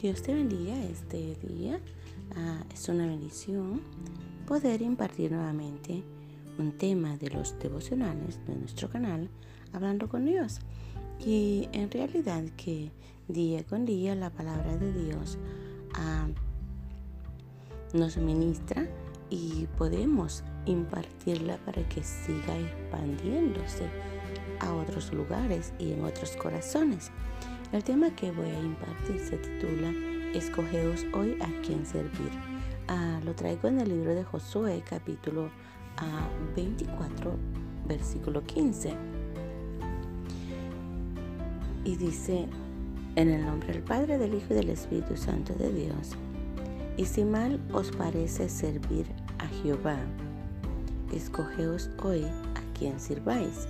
Dios te bendiga este día. Ah, es una bendición poder impartir nuevamente un tema de los devocionales de nuestro canal, hablando con Dios. Y en realidad que día con día la palabra de Dios ah, nos ministra y podemos impartirla para que siga expandiéndose a otros lugares y en otros corazones. El tema que voy a impartir se titula Escogeos hoy a quién servir. Ah, lo traigo en el libro de Josué capítulo 24 ah, versículo 15. Y dice, en el nombre del Padre, del Hijo y del Espíritu Santo de Dios. Y si mal os parece servir a Jehová, escogeos hoy a quién sirváis,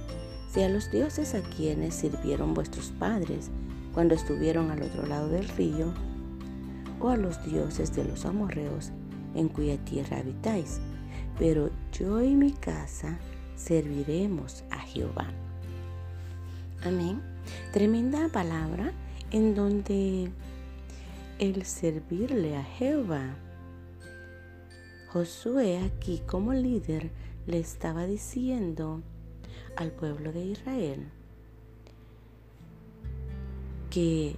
si a los dioses a quienes sirvieron vuestros padres, cuando estuvieron al otro lado del río, o a los dioses de los amorreos en cuya tierra habitáis. Pero yo y mi casa serviremos a Jehová. Amén. Tremenda palabra en donde el servirle a Jehová. Josué aquí como líder le estaba diciendo al pueblo de Israel que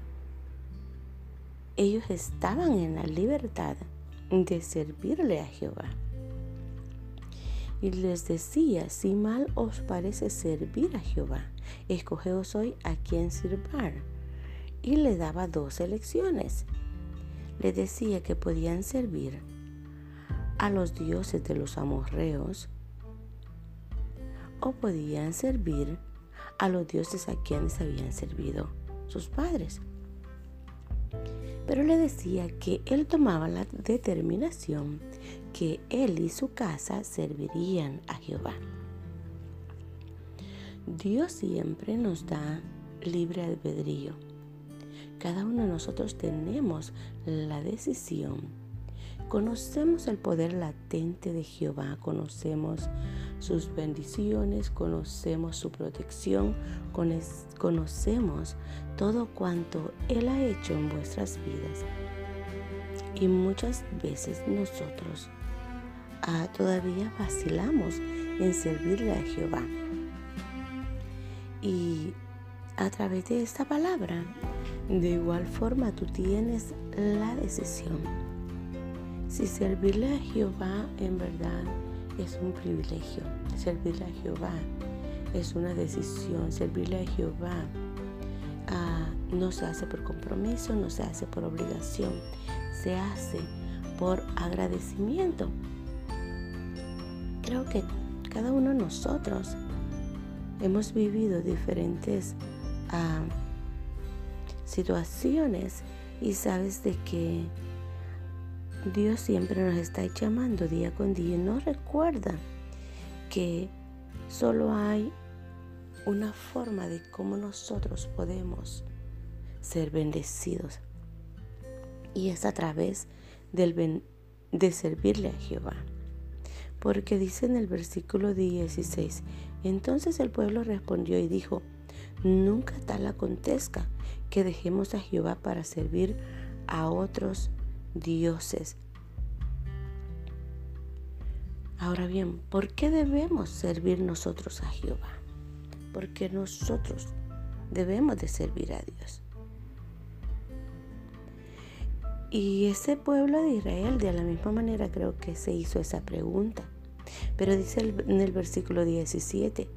ellos estaban en la libertad de servirle a Jehová. Y les decía, si mal os parece servir a Jehová, escogeos hoy a quien sirvar. Y le daba dos elecciones. Le decía que podían servir a los dioses de los amorreos o podían servir a los dioses a quienes habían servido sus padres. Pero le decía que él tomaba la determinación que él y su casa servirían a Jehová. Dios siempre nos da libre albedrío. Cada uno de nosotros tenemos la decisión Conocemos el poder latente de Jehová, conocemos sus bendiciones, conocemos su protección, conocemos todo cuanto Él ha hecho en vuestras vidas. Y muchas veces nosotros ah, todavía vacilamos en servirle a Jehová. Y a través de esta palabra, de igual forma tú tienes la decisión si servirle a Jehová en verdad es un privilegio, servirle a Jehová. Es una decisión, servirle a Jehová. Ah, no se hace por compromiso, no se hace por obligación, se hace por agradecimiento. Creo que cada uno de nosotros hemos vivido diferentes ah, situaciones y sabes de que Dios siempre nos está llamando día con día y nos recuerda que solo hay una forma de cómo nosotros podemos ser bendecidos y es a través del de servirle a Jehová. Porque dice en el versículo 16, entonces el pueblo respondió y dijo, nunca tal acontezca que dejemos a Jehová para servir a otros dioses. Ahora bien, ¿por qué debemos servir nosotros a Jehová? Porque nosotros debemos de servir a Dios. Y ese pueblo de Israel de la misma manera creo que se hizo esa pregunta. Pero dice en el versículo 17,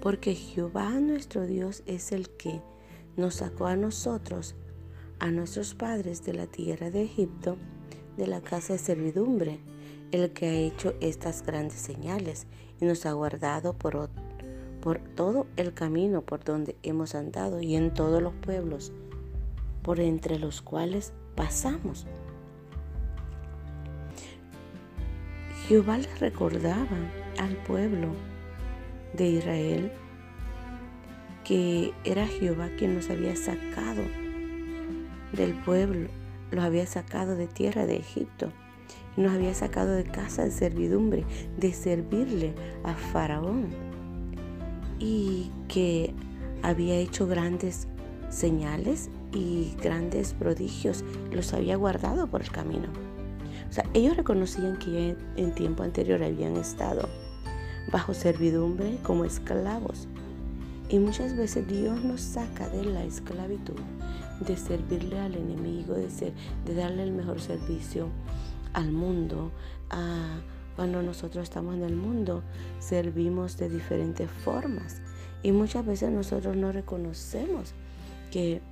porque Jehová nuestro Dios es el que nos sacó a nosotros a nuestros padres de la tierra de Egipto, de la casa de servidumbre, el que ha hecho estas grandes señales y nos ha guardado por, por todo el camino por donde hemos andado y en todos los pueblos por entre los cuales pasamos. Jehová le recordaba al pueblo de Israel que era Jehová quien nos había sacado del pueblo, los había sacado de tierra de Egipto, nos había sacado de casa de servidumbre, de servirle a Faraón, y que había hecho grandes señales y grandes prodigios los había guardado por el camino. O sea, ellos reconocían que en tiempo anterior habían estado bajo servidumbre como esclavos. Y muchas veces Dios nos saca de la esclavitud, de servirle al enemigo, de, ser, de darle el mejor servicio al mundo. cuando nosotros estamos en el mundo, servimos de diferentes formas. Y muchas veces nosotros no reconocemos que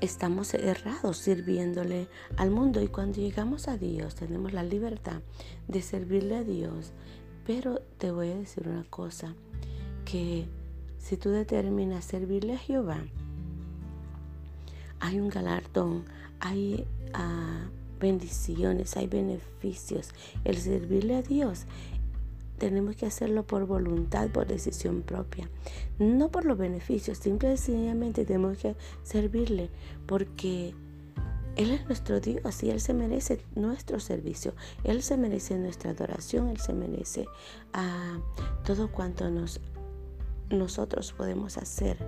estamos errados sirviéndole al mundo y cuando llegamos a Dios tenemos la libertad de servirle a Dios. Pero te voy a decir una cosa, que si tú determinas servirle a Jehová, hay un galardón, hay ah, bendiciones, hay beneficios. El servirle a Dios tenemos que hacerlo por voluntad, por decisión propia, no por los beneficios, simple y sencillamente tenemos que servirle porque Él es nuestro Dios y Él se merece nuestro servicio, Él se merece nuestra adoración, Él se merece ah, todo cuanto nos, nosotros podemos hacer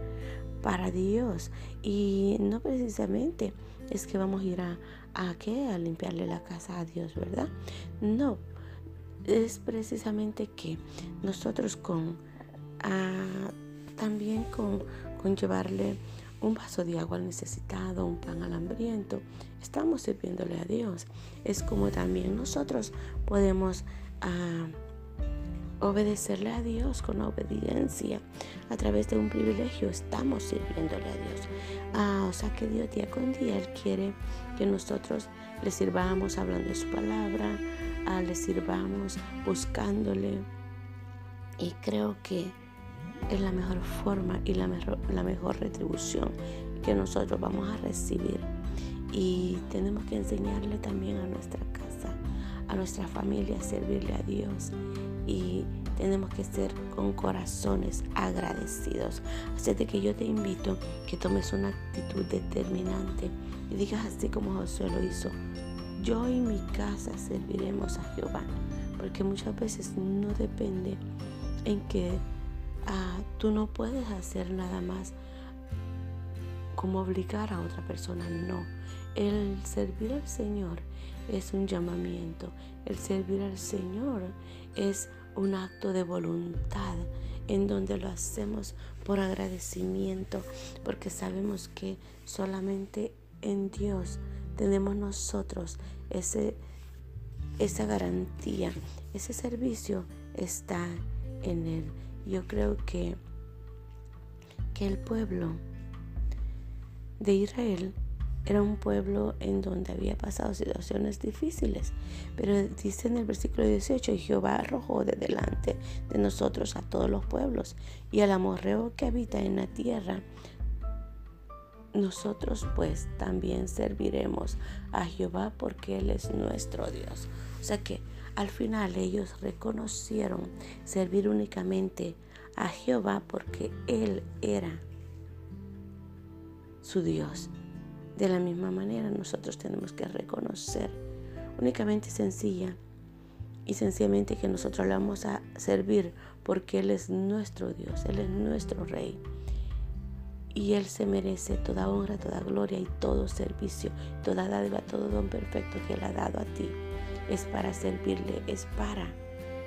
para Dios y no precisamente es que vamos a ir a, qué a limpiarle la casa a Dios, ¿verdad? No, es precisamente que nosotros con ah, también con, con llevarle un vaso de agua al necesitado, un pan al hambriento, estamos sirviéndole a Dios. Es como también nosotros podemos ah, obedecerle a Dios con obediencia a través de un privilegio. Estamos sirviéndole a Dios. Ah, o sea que Dios día con día Él quiere que nosotros le sirvamos hablando de su palabra, le sirvamos buscándole. Y creo que es la mejor forma y la mejor, la mejor retribución que nosotros vamos a recibir. Y tenemos que enseñarle también a nuestra casa, a nuestra familia, a servirle a Dios. Y tenemos que ser con corazones agradecidos. Así de que yo te invito que tomes una actitud determinante y digas así como Josué lo hizo, yo y mi casa serviremos a Jehová, porque muchas veces no depende en que ah, tú no puedes hacer nada más como obligar a otra persona, no. El servir al Señor es un llamamiento, el servir al Señor es un acto de voluntad en donde lo hacemos por agradecimiento, porque sabemos que solamente en Dios tenemos nosotros ese, esa garantía, ese servicio está en Él. Yo creo que, que el pueblo de Israel era un pueblo en donde había pasado situaciones difíciles. Pero dice en el versículo 18, Jehová arrojó de delante de nosotros a todos los pueblos y al amorreo que habita en la tierra nosotros pues también serviremos a Jehová porque Él es nuestro Dios. O sea que al final ellos reconocieron servir únicamente a Jehová porque Él era su Dios. De la misma manera nosotros tenemos que reconocer únicamente sencilla y sencillamente que nosotros le vamos a servir porque Él es nuestro Dios, Él es nuestro Rey y Él se merece toda honra, toda gloria y todo servicio, toda dádiva, todo don perfecto que Él ha dado a ti. Es para servirle, es para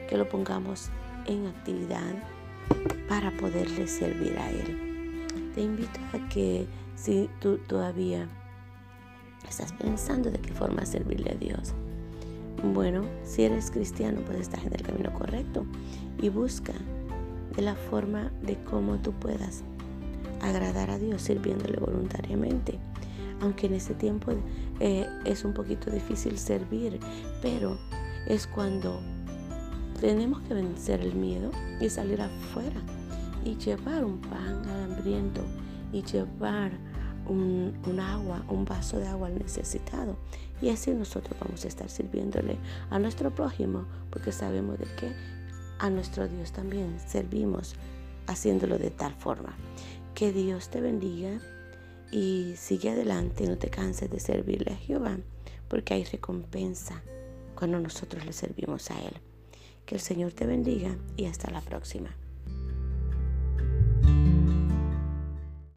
que lo pongamos en actividad para poderle servir a Él. Te invito a que si tú todavía estás pensando de qué forma servirle a Dios, bueno, si eres cristiano, pues estás en el camino correcto y busca de la forma de cómo tú puedas agradar a Dios sirviéndole voluntariamente. Aunque en ese tiempo eh, es un poquito difícil servir, pero es cuando tenemos que vencer el miedo y salir afuera y llevar un pan al hambriento y llevar un, un, agua, un vaso de agua al necesitado. Y así nosotros vamos a estar sirviéndole a nuestro prójimo porque sabemos de que a nuestro Dios también servimos haciéndolo de tal forma. Que Dios te bendiga y sigue adelante, no te canses de servirle a Jehová, porque hay recompensa cuando nosotros le servimos a Él. Que el Señor te bendiga y hasta la próxima.